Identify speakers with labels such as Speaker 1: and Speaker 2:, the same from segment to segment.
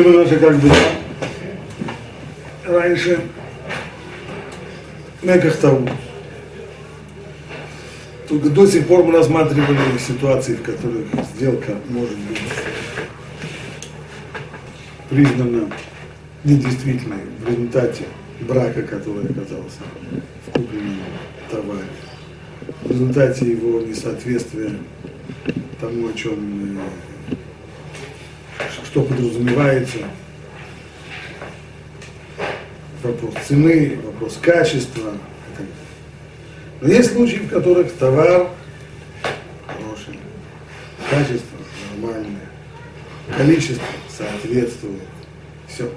Speaker 1: Тема наша как бы раньше Меках Таву. Только до сих пор мы рассматривали ситуации, в которых сделка может быть признана недействительной в результате брака, который оказался в купленном товаре, в результате его несоответствия тому, о чем, что подразумевается, вопрос цены, вопрос качества. Но есть случаи, в которых товар хороший, качество нормальное, количество соответствует, все.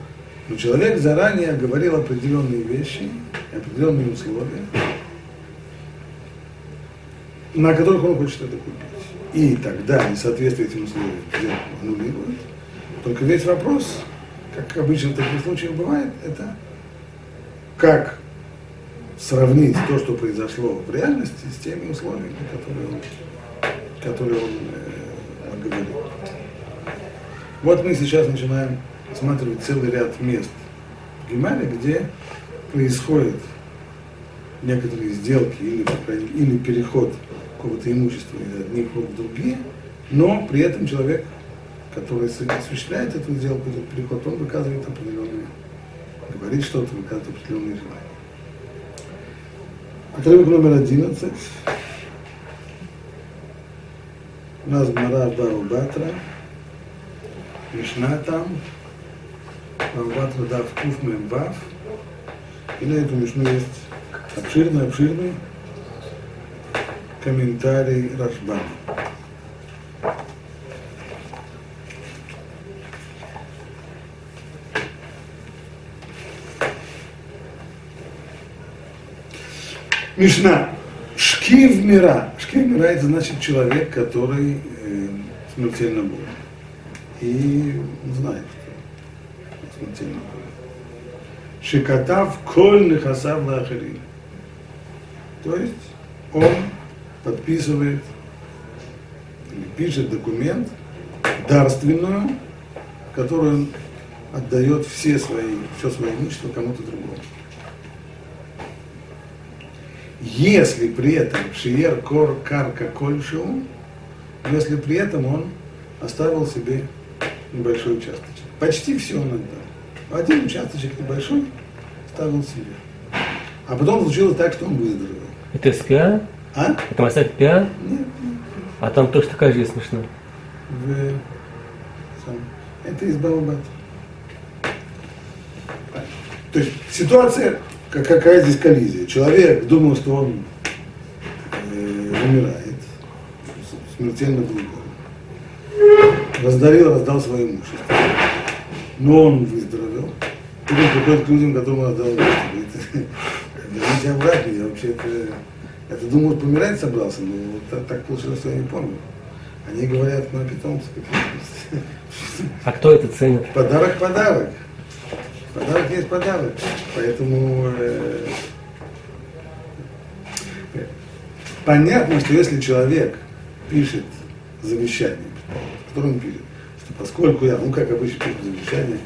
Speaker 1: Но человек заранее говорил определенные вещи, определенные условия, на которых он хочет это купить. И тогда несоответствие этим условиям аннулирует. Только весь вопрос, как обычно в таких случаях бывает, это как сравнить то, что произошло в реальности, с теми условиями, которые он, которые он э, оговорил. Вот мы сейчас начинаем рассматривать целый ряд мест в Гимаре, где происходит некоторые сделки или, или переход какого-то имущества из одних рук в другие, но при этом человек, который осуществляет эту сделку, этот переход, он выказывает определенные, говорит что-то, выказывает определенные желания. Отрывок номер 11. У нас Гмара Баубатра, Мишна там, Баубатра Дав Куф Мембав. И на эту Мишну есть обширный-обширный комментарий Рашбана. Мишна. Шкив мира. Шкив мира это значит человек, который э, смертельно болен. И знает, что смертельно болен. Шикатав коль нехасав лахарин. То есть он подписывает или пишет документ дарственную, в которой он отдает все свои, все свое имущество кому-то другому если при этом шиер кор карка кольшу, если при этом он оставил себе небольшой участочек. Почти все он отдал. Один участочек небольшой оставил себе. А потом случилось так, что он выздоровел.
Speaker 2: Это пиа?
Speaker 1: А?
Speaker 2: Это масса пиа?
Speaker 1: Нет, нет.
Speaker 2: А там тоже такая же смешно.
Speaker 1: В, это из Балабата. То есть ситуация как, какая здесь коллизия? Человек думал, что он э, умирает, смертельно болен. Раздарил, раздал свое имущество. Но он выздоровел. Потом приходит к людям, которым он отдал имущество. Верните обратно, я вообще это, это думал, помирать собрался, но вот так, так получилось, что я не помню. Они говорят, на питомцы.
Speaker 2: А кто это ценит?
Speaker 1: Подарок, подарок. Подарок есть подарок. Поэтому э, понятно, что если человек пишет завещание, которое он пишет, что поскольку я, ну как обычно пишет завещание,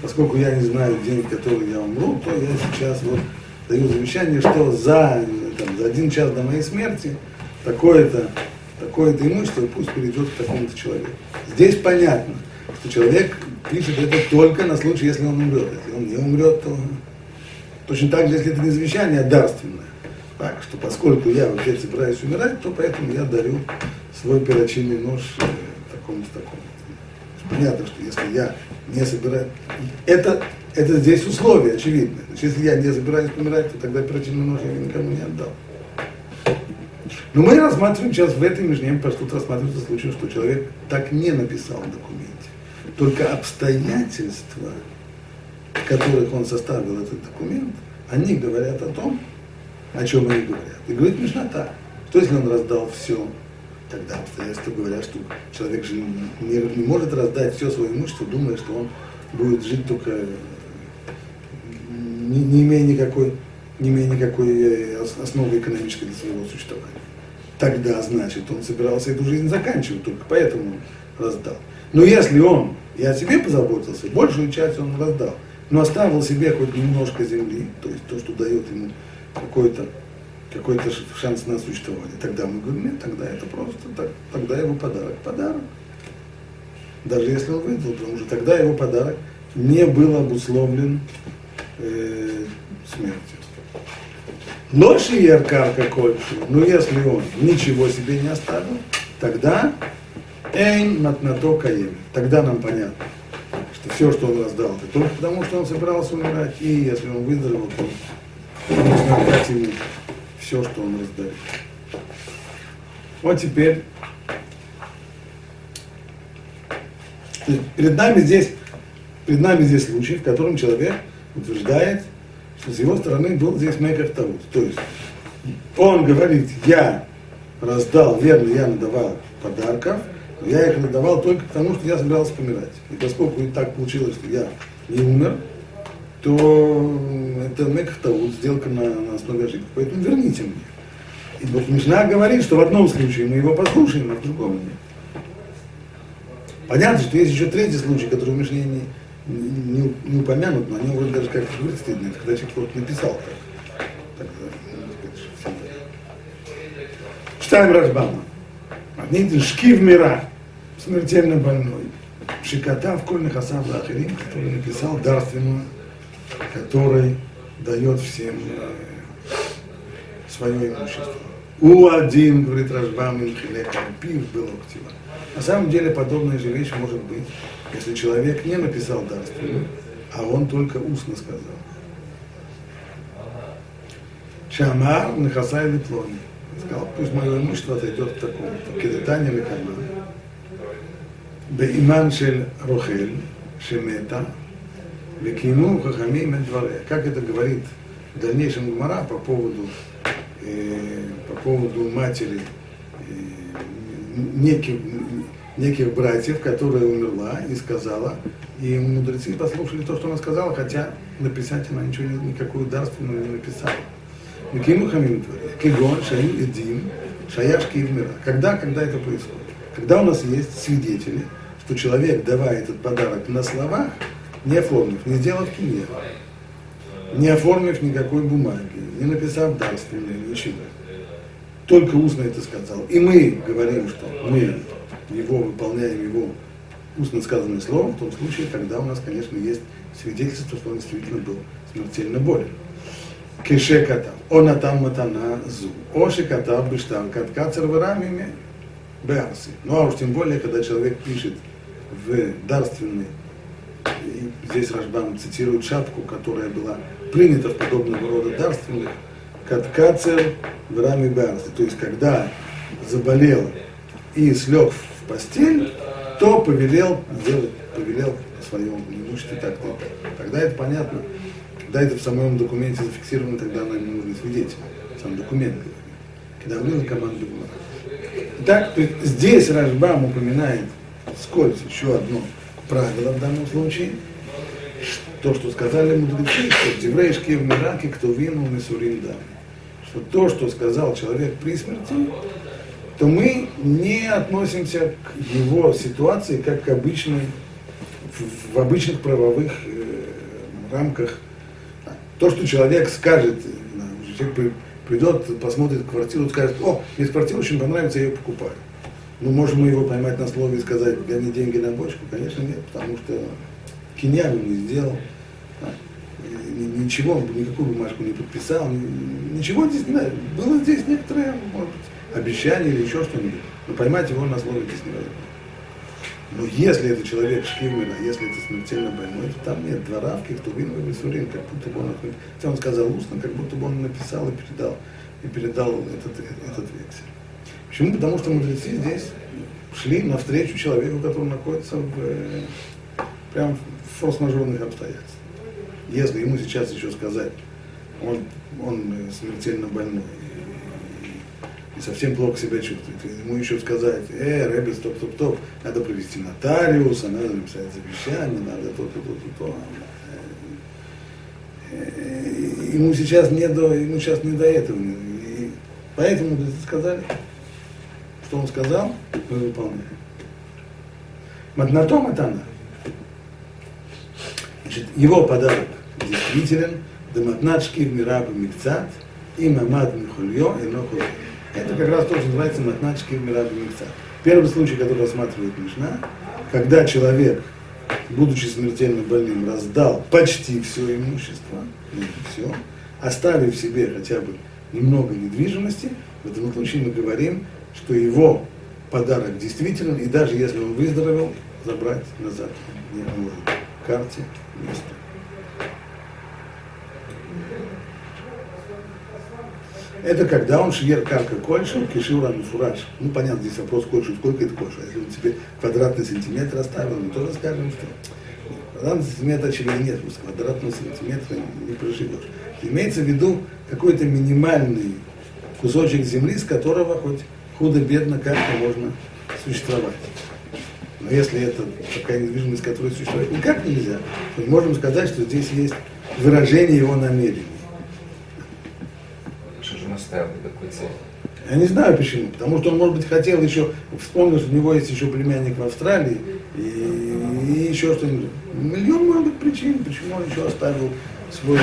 Speaker 1: поскольку я не знаю день, в который я умру, то я сейчас вот даю завещание, что за, там, за один час до моей смерти такое-то такое-то имущество пусть перейдет к такому-то человеку. Здесь понятно, что человек пишет это только на случай, если он умрет. Если он не умрет, то точно так же, если это не завещание, а дарственное. Так, что поскольку я вообще собираюсь умирать, то поэтому я дарю свой перочинный нож э, такому-то такому. Понятно, что если я не собираюсь... Это, это здесь условие очевидно. Значит, если я не собираюсь умирать, то тогда перочинный нож я никому не отдал. Но мы рассматриваем сейчас в этой межне, просто тут рассматривается случай, что человек так не написал в документе. Только обстоятельства, которых он составил этот документ, они говорят о том, о чем они говорят. И говорит Мишна так, что если он раздал все, тогда обстоятельства говорят, что человек же не, не может раздать все свое имущество, думая, что он будет жить только не, не имея никакой, не имея никакой э, основы экономической для своего существования. тогда, значит, он собирался эту жизнь заканчивать, только поэтому раздал. Но если он и о себе позаботился, большую часть он раздал, но оставил себе хоть немножко земли, то есть то, что дает ему какой-то какой-то шанс на существование. Тогда мы говорим, нет, тогда это просто, так, тогда его подарок, подарок. Даже если он выдал, потому что тогда его подарок не был обусловлен э, смертью. Ночи яркар какой но если он ничего себе не оставил, тогда эйн матнато каем. Тогда нам понятно, все, что он раздал, это только потому, что он собирался умирать, и если он выздоровел, то нужно отдать ему все, что он раздает. Вот теперь перед нами здесь, перед нами здесь случай, в котором человек утверждает, что с его стороны был здесь мекер тавут. То есть он говорит, я раздал, верно, я надавал подарков, я их надавал только потому, что я собирался помирать. И поскольку и так получилось, что я не умер, то это мекер тавут, сделка на, на основе ошибки. Поэтому верните мне. И вот Мишна говорит, что в одном случае мы его послушаем, а в другом нет. Понятно, что есть еще третий случай, который в Мишне не, не, не упомянут, но о нем вроде даже как-то говорить стыдно, это когда человек просто написал так. так Читаем Рашбама. Одни шки в мира, смертельно больной. Шикота в кольных асав Ахирим, который написал дарственную, который дает всем э, свое имущество. У один, говорит Рашбам, пив был ктива. На самом деле подобная же вещь может быть, если человек не написал дарственную, а он только устно сказал. Шамар Нахасай Липлони. Сказал, пусть мое имущество отойдет к такому-то. Кедетане Лекама. Беиман Шель Рохель, Шемета, Векину Хахамим Дворе. Как это говорит в дальнейшем Гмара по поводу, э, по поводу матери неких, неких братьев, которая умерла и сказала, и мудрецы послушали то, что она сказала, хотя написать она ничего, никакую дарственную не написала. Микиму хамим Кигон, Шаим и Дим, Шаяшки и мира. Когда, когда это происходит? Когда у нас есть свидетели, что человек, давая этот подарок на словах, не оформив, не сделав кинья, не оформив никакой бумаги, не написав дарственное, ничего. Только устно это сказал. И мы говорим, что мы его выполняем, его устно сказанное слово, в том случае, тогда у нас, конечно, есть свидетельство, что он действительно был смертельно болен. Кеше катав. Он атам матана зу. Оши катав бештам каткацер варамими беарси. Ну а уж тем более, когда человек пишет в дарственный, и здесь Рашбам цитирует шапку, которая была принята в подобного рода дарственных, каткацер варами беарси. То есть, когда заболел и слег в постель, то повелел сделать, повелел своем имуществе так, так. Тогда это понятно. Когда это в самом документе зафиксировано, тогда нам не нужны свидетели. Сам документ говорит. Когда мы команду Так, то есть здесь Рашбам упоминает скользь еще одно правило в данном случае, то, что сказали мудрецы, что еврейские в Мираке, кто винул Мисурим дам. Что то, что сказал человек при смерти, то мы не относимся к его ситуации как к обычной, в, в обычных правовых э, рамках. То, что человек скажет, э, человек придет, посмотрит квартиру, скажет, о, мне квартира очень понравится, я ее покупаю. Ну, можем мы его поймать на слове и сказать, гони деньги на бочку? Конечно, нет, потому что киньяну не сделал, ничего, никакую бумажку не подписал, ничего здесь не Было здесь некоторое, может быть, обещание или еще что-нибудь, но поймать его на слове здесь невозможно. Но если это человек шкимера, если это смертельно больной, то там нет двора в Кихтувин и Висурин, как будто бы он, хотя он сказал устно, как будто бы он написал и передал, и передал этот, этот вексель. Почему? Потому что мудрецы здесь шли навстречу человеку, который находится в, прям в форс-мажорных обстоятельствах. Если ему сейчас еще сказать, он, он смертельно больной, совсем плохо себя чувствует. Ему еще сказать, э, Рэбби, стоп, стоп, стоп, надо провести нотариуса, надо написать завещание, надо то, то, то, то, то. Ему сейчас не до, ему сейчас не до этого. И поэтому сказали, что он сказал, мы выполняем. Матнатом это она. Значит, его подарок действителен, Даматначки в Мираба Микцат, и Мамад Михульё, и Нохульё. Это как раз то, что называется Матначки в Мираба Микцат. Первый случай, который рассматривает Мишна, когда человек, будучи смертельно больным, раздал почти все имущество, не все, оставив себе хотя бы немного недвижимости, в этом случае мы говорим, что его подарок действителен, и даже если он выздоровел, забрать назад не может. Карте место. Это когда он шиер карка кольшем, кишил фураж. Ну, понятно, здесь вопрос кольшем, сколько это кольша. Если он тебе квадратный сантиметр оставил, мы тоже скажем, что квадратный сантиметр, очевидно, нет, с квадратного сантиметра не проживешь. Имеется в виду какой-то минимальный кусочек земли, с которого хоть худо-бедно как-то можно существовать. Но если это такая недвижимость, которая существует никак нельзя, то можем сказать, что здесь есть выражение его намерений.
Speaker 3: Оставил такой цель?
Speaker 1: Я не знаю почему, потому что он, может быть, хотел еще, вспомнил, что у него есть еще племянник в Австралии, и, и еще что-нибудь. Миллион, может быть, причин, почему он еще оставил свой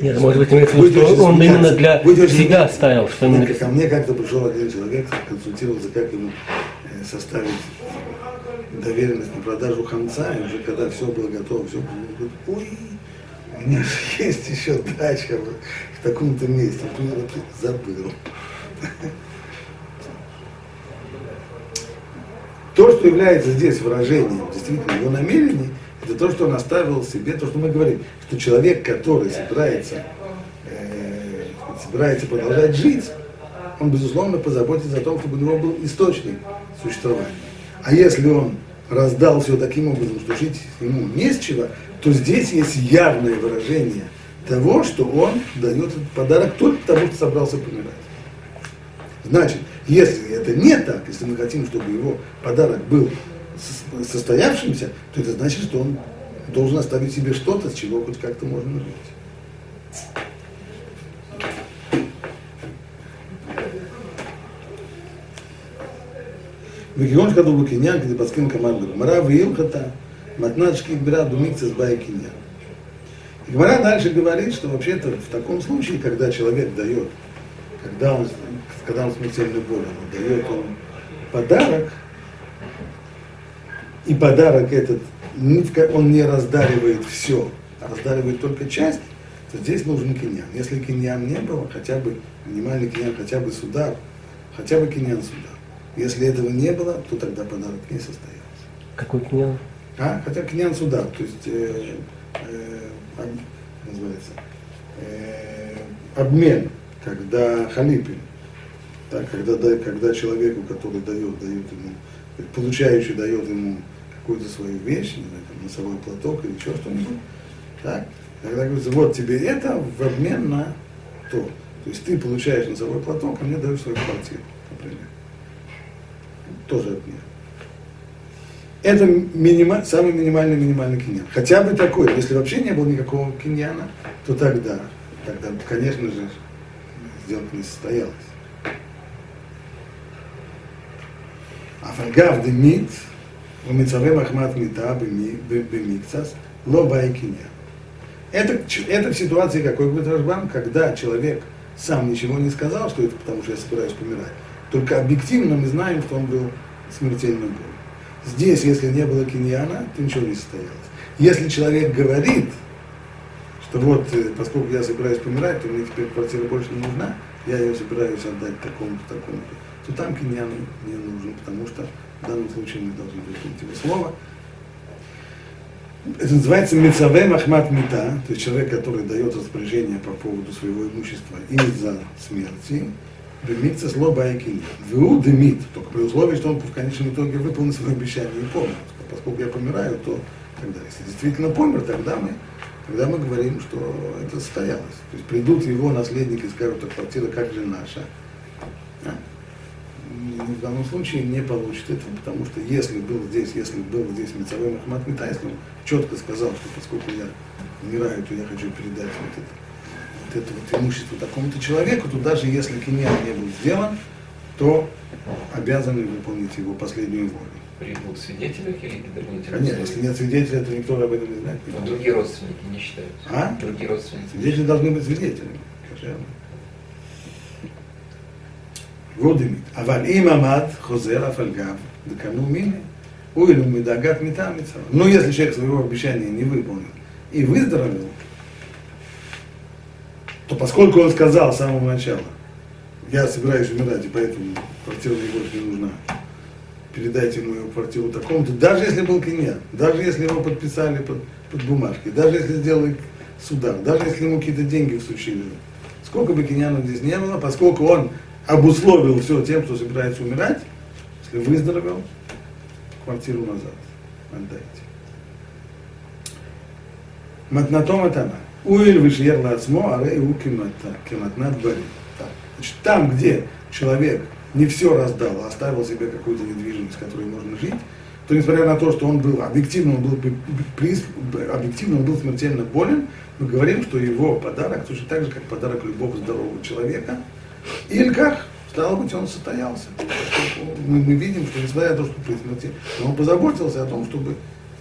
Speaker 2: Нет, может быть, имеется в виду, что он именно для себя ставил, что именно...
Speaker 1: Ко мне как-то пришел один человек, консультировался, как ему э, составить доверенность на продажу хамца, и уже когда все было готово, все, говорит, ой, у меня же есть еще дача в таком-то месте, забыл. То, что является здесь выражением действительно его намерений, это то, что он оставил себе, то, что мы говорим, что человек, который собирается, э, собирается продолжать жить, он, безусловно, позаботится о том, чтобы у него был источник существования. А если он раздал все таким образом, что жить ему не с чего, то здесь есть явное выражение того, что он дает этот подарок только потому, что собрался помирать. Значит, если это не так, если мы хотим, чтобы его подарок был состоявшимся, то это значит, что он должен оставить себе что-то, с чего хоть как-то можно жить. וכיוון שכתוב לו קניין, כדי פסקים כמר לגמרא, והילכתה מתנת шки брат думикцис бай киньян. Гмара дальше говорит, что вообще-то в таком случае, когда человек дает, когда он, когда он смертельную боль, он дает он подарок, и подарок этот, он не раздаривает все, а раздаривает только часть, то здесь нужен киньян. Если киньян не было, хотя бы минимальный киньян, хотя бы судар, хотя бы киньян судар. Если этого не было, то тогда подарок не состоялся.
Speaker 2: Какой киньян?
Speaker 1: А? Хотя киньян судар, то есть э, э, об, называется, э, обмен, когда халипин, так, когда, когда человеку, который дает, дает ему, получающий дает ему какую-то свою вещь, не знаю, там, носовой платок или еще что-нибудь, так, когда говорится, вот тебе это в обмен на то. То есть ты получаешь носовой платок, а мне даешь свою квартиру, например тоже от меня Это минима, самый минимальный минимальный киньян. Хотя бы такой, если вообще не было никакого киньяна, то тогда, тогда, конечно же, сделка не состоялась. А фальгав демит, умицаве махмат мита Бемиксас Лобай и киньян. Это, это в ситуации, какой будет Рашбан, когда человек сам ничего не сказал, что это потому, что я собираюсь помирать. Только объективно мы знаем, что он был смертельно болен. Здесь, если не было киньяна, то ничего не состоялось. Если человек говорит, что вот, поскольку я собираюсь помирать, то мне теперь квартира больше не нужна, я ее собираюсь отдать такому-то, такому-то, то там киньян не нужен, потому что в данном случае мы должны выкинуть его слово. Это называется мецаве махмат мита, то есть человек, который дает распоряжение по поводу своего имущества из-за смерти, Бемикца слоба айкини. Ву демит, только при условии, что он в конечном итоге выполнит свое обещание и помер. Поскольку я помираю, то тогда, если действительно помер, тогда мы, тогда мы говорим, что это состоялось. То есть придут его наследники и скажут, что квартира как же наша. А? в данном случае не получит этого, потому что если был здесь, если был здесь Мецавой Махмад Мита, если он четко сказал, что поскольку я умираю, то я хочу передать вот это, это вот имущество такому-то человеку, то даже если киньян не был сделан, то обязаны выполнить его последнюю волю.
Speaker 3: При двух или при дополнительных
Speaker 1: Конечно, если нет свидетеля, то никто об этом не знает.
Speaker 3: Но другие родственники не считают?
Speaker 1: А?
Speaker 3: Другие родственники.
Speaker 1: Свидетели должны быть свидетелями. Водимит. Аваль им амад хозер афальгав декану мили. Уилу медагат митам Но ну, если человек своего обещания не выполнил и выздоровел, то поскольку он сказал с самого начала, я собираюсь умирать, и поэтому квартира мне больше не нужна, передайте мою квартиру такому-то, даже если был киньян, даже если его подписали под, под бумажкой, даже если сделали судар, даже если ему какие-то деньги всучили, сколько бы киньянов здесь не было, поскольку он обусловил все тем, что собирается умирать, если выздоровел, квартиру назад отдайте. Матнатом это она. Уиль вышьер лацмо, аре у кематнат бари. Значит, там, где человек не все раздал, а оставил себе какую-то недвижимость, которой можно жить, то несмотря на то, что он был объективно, он был, объективно он был смертельно болен, мы говорим, что его подарок точно так же, как подарок любого здорового человека – Ильках, стало быть, он состоялся. Мы, мы видим, что несмотря на то, что при смерти, он позаботился о том, чтобы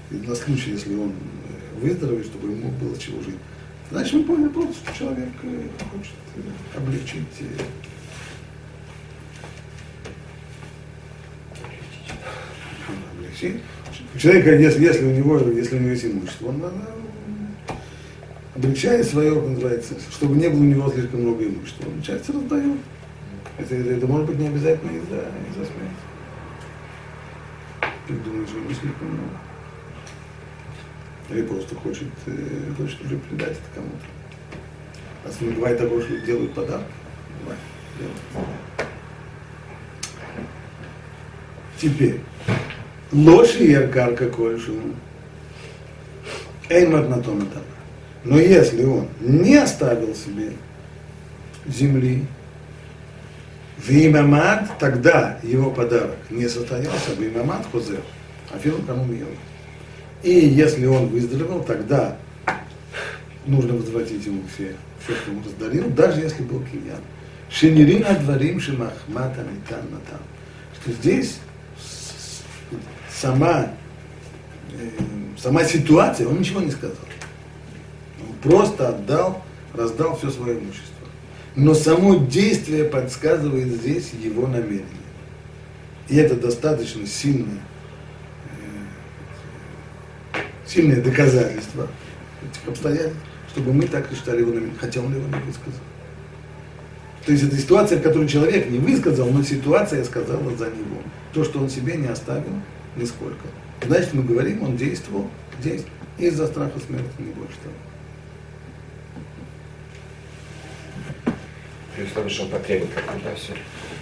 Speaker 1: на случай, если он э, выздоровеет, чтобы ему было чего жить. Значит, мы поняли просто, что человек э, хочет э, облегчить облегчить. Человек, если, если у него, если у него есть имущество, он облегчает свое, называется, чтобы не было у него слишком много имущества. Часть раздает. Это, это, это может быть не обязательно из-за из смерти. Ты думаешь, что не слишком много. Или просто хочет, э, хочет уже передать это кому-то. Раз не бывает того, что делают подарок. Бывает. Делают. Теперь. И яркарка кольшу. Эймат на том этапе. Но если он не оставил себе земли, в имамат, тогда его подарок не состоялся, в имамат хозер, а филу кому миру. И если он выздоровел, тогда нужно возвратить ему все, все, что он раздарил, даже если был киньян. Шенирина дворим шимахмата митан натам. Что здесь сама, э, сама ситуация, он ничего не сказал просто отдал, раздал все свое имущество. Но само действие подсказывает здесь его намерение. И это достаточно сильное, сильное доказательство этих обстоятельств, чтобы мы так и считали его намерение, хотя он его не высказал. То есть это ситуация, в которой человек не высказал, но ситуация сказала за него. То, что он себе не оставил нисколько. Значит, мы говорим, он действовал здесь из-за страха смерти, не больше того.
Speaker 3: При условии, что он потребует да, все.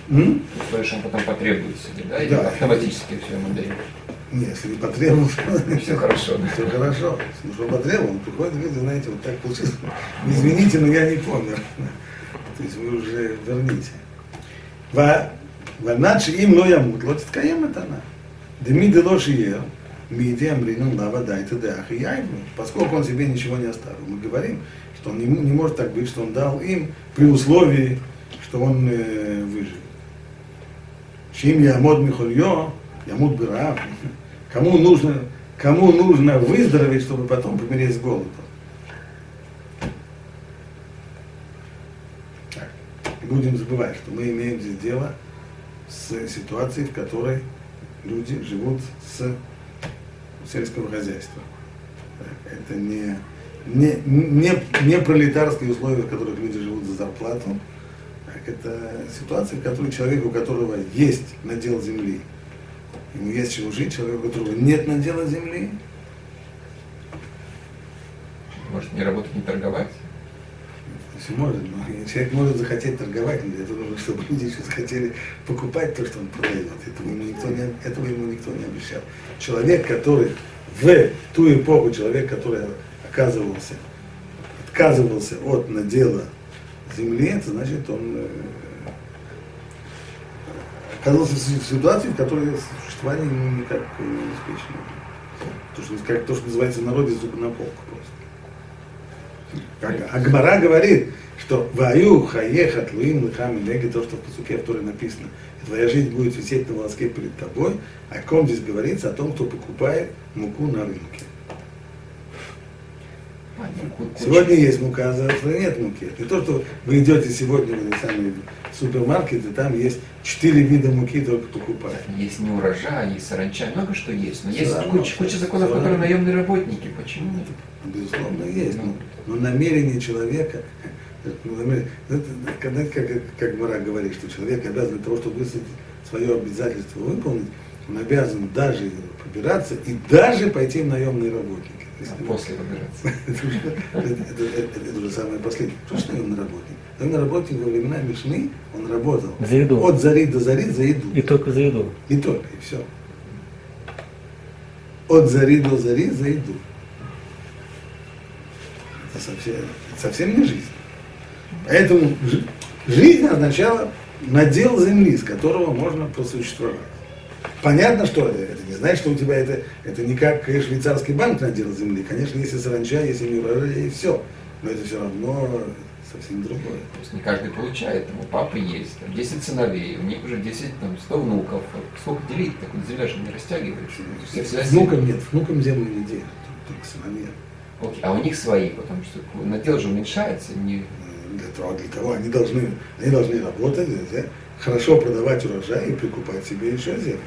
Speaker 1: М?
Speaker 3: При условии, что он потом потребует себе, да,
Speaker 1: Да.
Speaker 3: автоматически все ему дает.
Speaker 1: Нет, если не потребовал,
Speaker 3: Все хорошо.
Speaker 1: все хорошо. Ну, что потребовал, он приходит, говорит, знаете, вот так получилось. Извините, но я не помню. То есть вы уже верните. Ваначи им но ямут, лот ткаем это она. Деми делоши ел, миди амрину лава дайте и яйвну. Поскольку он себе ничего не оставил, мы говорим, что он не, не может так быть, что он дал им при условии, что он э, выживет. Чим ямод михольё, ямут бирав. Кому нужно, кому нужно выздороветь, чтобы потом помереть с голоду. Так. Будем забывать, что мы имеем здесь дело с ситуацией, в которой люди живут с сельского хозяйства. Это не не, не, не пролетарские условия, в которых люди живут за зарплату. Это ситуация, в которой человек, у которого есть надел земли, ему есть чего жить, человек, у которого нет надела земли.
Speaker 3: Может не работать, не торговать?
Speaker 1: Если может, но человек может захотеть торговать, но для этого нужно, чтобы люди еще захотели покупать то, что он продает. Этого ему никто не, этого ему никто не обещал. Человек, который в ту эпоху, человек, который отказывался, отказывался от надела земли, это значит, он э, оказался в ситуации, в которой существование ему никак не обеспечено. То, что, как, то, что называется в народе зубы на полку просто. Как Агмара говорит, что ваю хаехат луим лыхам леги, то, что в Пасуке, в написано, твоя жизнь будет висеть на волоске перед тобой, о ком здесь говорится? О том, кто покупает муку на рынке. Сегодня есть мука, а завтра нет муки. Это не то, что вы идете сегодня в самый супермаркет, и там есть четыре вида муки только покупают.
Speaker 3: Есть не урожай, есть саранча, много что есть. Но Все есть равно, куча, куча законов, Все которые наемные работники. Почему?
Speaker 1: Безусловно, есть. Но, но намерение человека, когда, как, как Мара говорит, что человек обязан для того, чтобы свое обязательство выполнить, он обязан даже побираться и даже пойти в наемные работники.
Speaker 3: А после выбираться.
Speaker 1: Это уже самое последнее. Что ж наемный работник? Наемный работник во времена Мишны, он работал
Speaker 2: за еду.
Speaker 1: от зари до зари за еду.
Speaker 2: И только за еду.
Speaker 1: И только, и все. От зари до зари за еду. Это совсем, это совсем не жизнь. Поэтому жизнь означала надел земли, с которого можно просуществовать. Понятно, что это не значит, что у тебя это, это не как швейцарский банк надел земли. Конечно, если саранча, если не урожай, и все. Но это все равно совсем другое.
Speaker 3: То есть не каждый получает, там, у папы есть там, 10 сыновей, у них уже 10, там, 100 внуков. Сколько делить? Так вот земля же не растягивается.
Speaker 1: Все, все внукам нет, внукам землю не делят, только сыновья.
Speaker 3: Окей. А у них свои, потому что надел же уменьшается, не...
Speaker 1: Для того, для того они должны, они должны работать, да, хорошо продавать урожай и прикупать себе еще землю.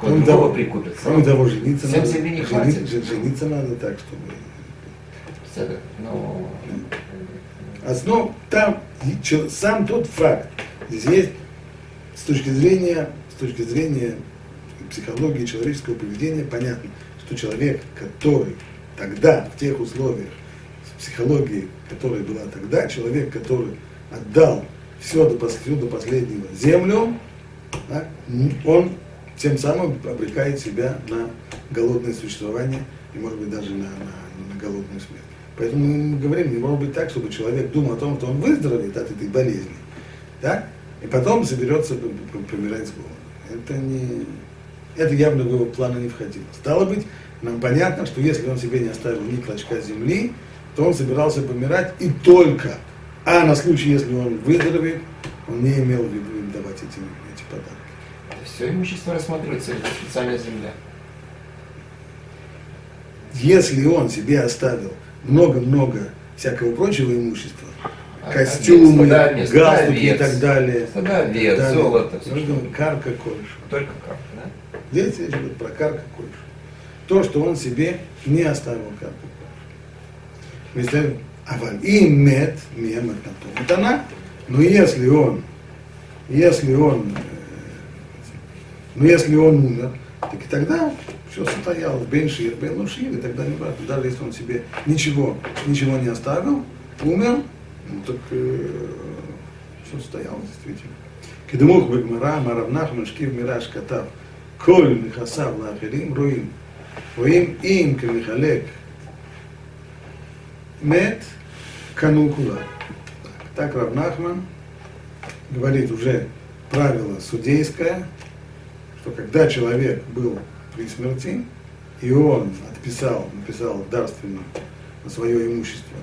Speaker 3: Кроме того, прикупят.
Speaker 1: Кроме того, жениться
Speaker 3: Всем надо. не хватит.
Speaker 1: Жениться, жениться надо так, чтобы...
Speaker 3: Но...
Speaker 1: Основ, там сам тот факт, здесь с точки зрения, с точки зрения психологии человеческого поведения понятно, что человек, который тогда, в тех условиях, с психологией, которая была тогда, человек, который отдал все до, все до последнего землю, да, он тем самым обрекает себя на голодное существование и, может быть, даже на, на, на голодную смерть. Поэтому мы говорим, не может быть так, чтобы человек думал о том, что он выздоровеет от этой болезни, да? и потом соберется помирать с голоду. Это, не, это явно в его планы не входило. Стало быть, нам понятно, что если он себе не оставил ни клочка земли, то он собирался помирать и только. А на случай, если он выздоровеет, он не имел в виду им давать эти, эти подарки.
Speaker 3: Все имущество рассматривается, это специальная земля.
Speaker 1: Если он себе оставил много-много всякого прочего имущества, а, костюмы, овец, галстуки и так далее.
Speaker 3: Стада овец, далее. золото. Все,
Speaker 1: что... Карка кольш.
Speaker 3: Только карка, да?
Speaker 1: Здесь речь идет про карка кольш. То, что он себе не оставил карку кольш. Аваль им мед, мем это Матана. Но если он, если он, но если он умер, так и тогда все состояло, бен шир, бен лушир, и тогда не важно, даже если он себе ничего, ничего не оставил, умер, ну так э, все состоялось действительно. Кедемух бегмара, маравнах, машкив, мираш, катав, коль, михасав, лахерим, руим, руим им, кемихалек, мед канукула. Так Равнахман говорит уже правило судейское, что когда человек был при смерти, и он отписал, написал дарственно на свое имущество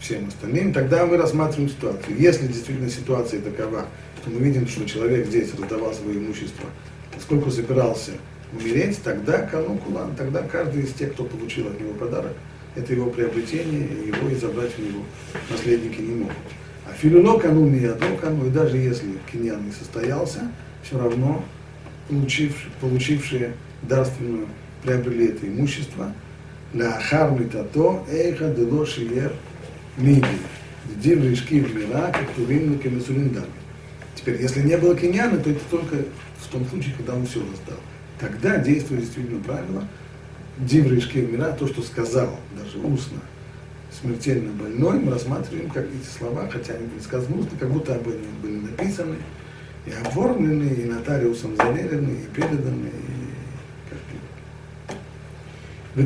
Speaker 1: всем остальным, тогда мы рассматриваем ситуацию. Если действительно ситуация такова, что мы видим, что человек здесь раздавал свое имущество, поскольку собирался умереть, тогда канукулан, тогда каждый из тех, кто получил от него подарок, это его приобретение, и его и забрать у него наследники не могут. А филюло кану миядо кану, и даже если киньян не состоялся, все равно получившие, получившие дарственную приобрели это имущество, לאחר מיתתו, איכא דלא שייר מידי. דין рижки в мира, как тувим кемесулин Теперь, если не было киньяна, то это только в том случае, когда он все раздал. Тогда действует действительно правило, Дивры Мира, то, что сказал, даже устно, смертельно больной, мы рассматриваем как эти слова, хотя они были сказаны устно, как будто об этом были написаны, и оформлены, и нотариусом заверены, и переданы, и как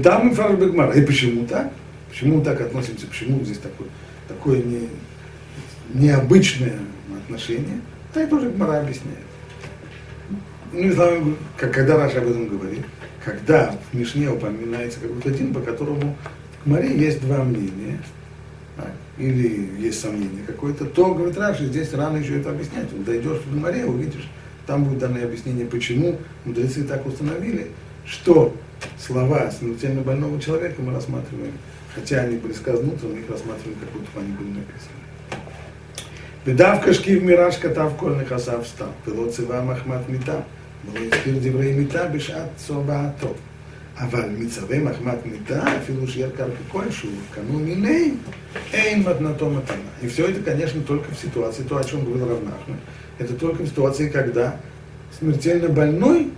Speaker 1: там и Фарбегмар. И почему так? Почему мы так относимся? Почему здесь такое, такое не, необычное отношение? И тоже Гмара объясняет. ну, словами, как, когда Раша об этом говорит, когда в Мишне упоминается как будто один, по которому к Маре есть два мнения, или есть сомнение какое-то, то, говорит Раши, здесь рано еще это объяснять. Вот дойдешь к Маре, увидишь, там будет данное объяснение, почему мудрецы так установили, что слова смертельно больного человека мы рассматриваем, хотя они были сказаны утром, мы их рассматриваем, как будто они были написаны. Беда в в мираж, кота в кольных асав стал, пилот махмат метам. ולא הזכיר דברי מיתה בשעת צובעתו. אבל מצווה מחמת מיתה, אפילו שיהיה קרקע כלשהו, קנו מיני, אין מתנתו מתנה. И все это, конечно, только в ситуации, то, о чем говорил Равнахман, это только в ситуации, когда смертельно больной,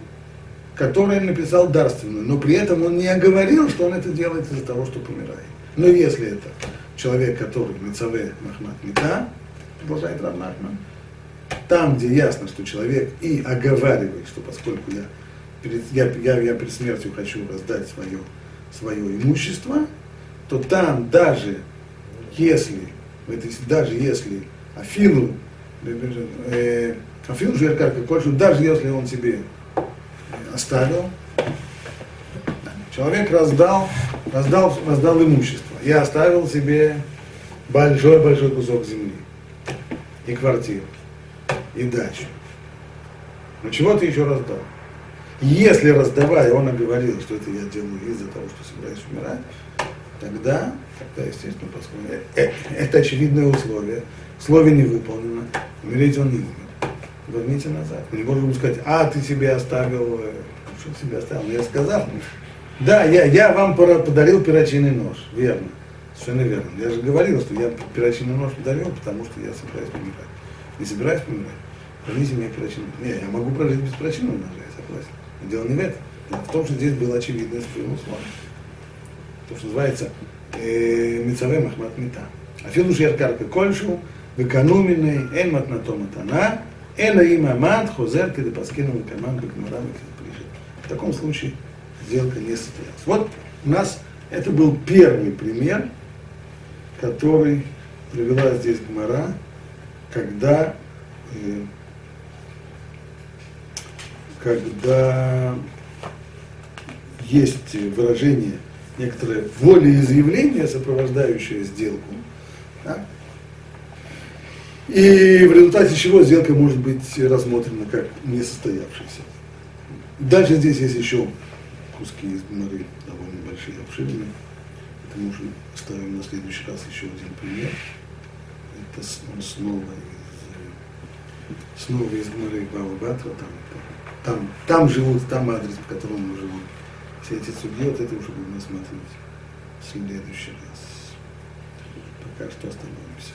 Speaker 1: который написал дарственную, но при этом он не оговорил, что он это делает из-за того, что помирает. Но если это человек, который Мицаве Махмат Мита, продолжает Равнахман, там, где ясно, что человек и оговаривает, что поскольку я перед, я, я, я перед смертью хочу раздать свое, свое имущество, то там даже если, даже если Афилу, э, Афилу Жуэркарка Кольшу, даже если он себе оставил, человек раздал, раздал, раздал имущество. И оставил себе большой-большой кусок земли и квартиру, и дачу. Но чего ты еще раздал? Если раздавая, он говорил, что это я делаю из-за того, что собираюсь умирать, тогда, тогда естественно, поскольку э, э, это очевидное условие, условие не выполнено, умереть он не умер. Верните назад. Мы не можем сказать, а ты себе оставил, э, что себе оставил? Но я сказал, да, я, я вам подарил перочинный нож, верно. Совершенно верно. Я же говорил, что я перочинный нож подарил, потому что я собираюсь помирать. Не собираюсь помирать. Мне перочинный нож. Не, я могу прожить без перочинного ножа, я согласен. Дело не в этом. Дело в том, что здесь было очевидное условие. То, что называется э, Мицаве Махмат Мита. Афилу Шеркарка Кольшу, Векануминой, Эн Матнато Матана, Эн Аим Амад, Хозер, Кедепаскину, Векаман, Бекмара, В таком случае сделка не состоялась. Вот у нас это был первый пример, который привела здесь Гмара, когда э, когда есть выражение, некоторое волеизъявление, сопровождающее сделку, да? и в результате чего сделка может быть рассмотрена как несостоявшаяся. Дальше здесь есть еще куски из гморы, довольно большие, обширные. Это мы уже ставим на следующий раз еще один пример. Это снова из, снова из гморы Баба Батра, там там, там живут, там адрес, по которому мы живем. Все эти судьи, вот это уже будем рассматривать в следующий раз. Пока что остановимся.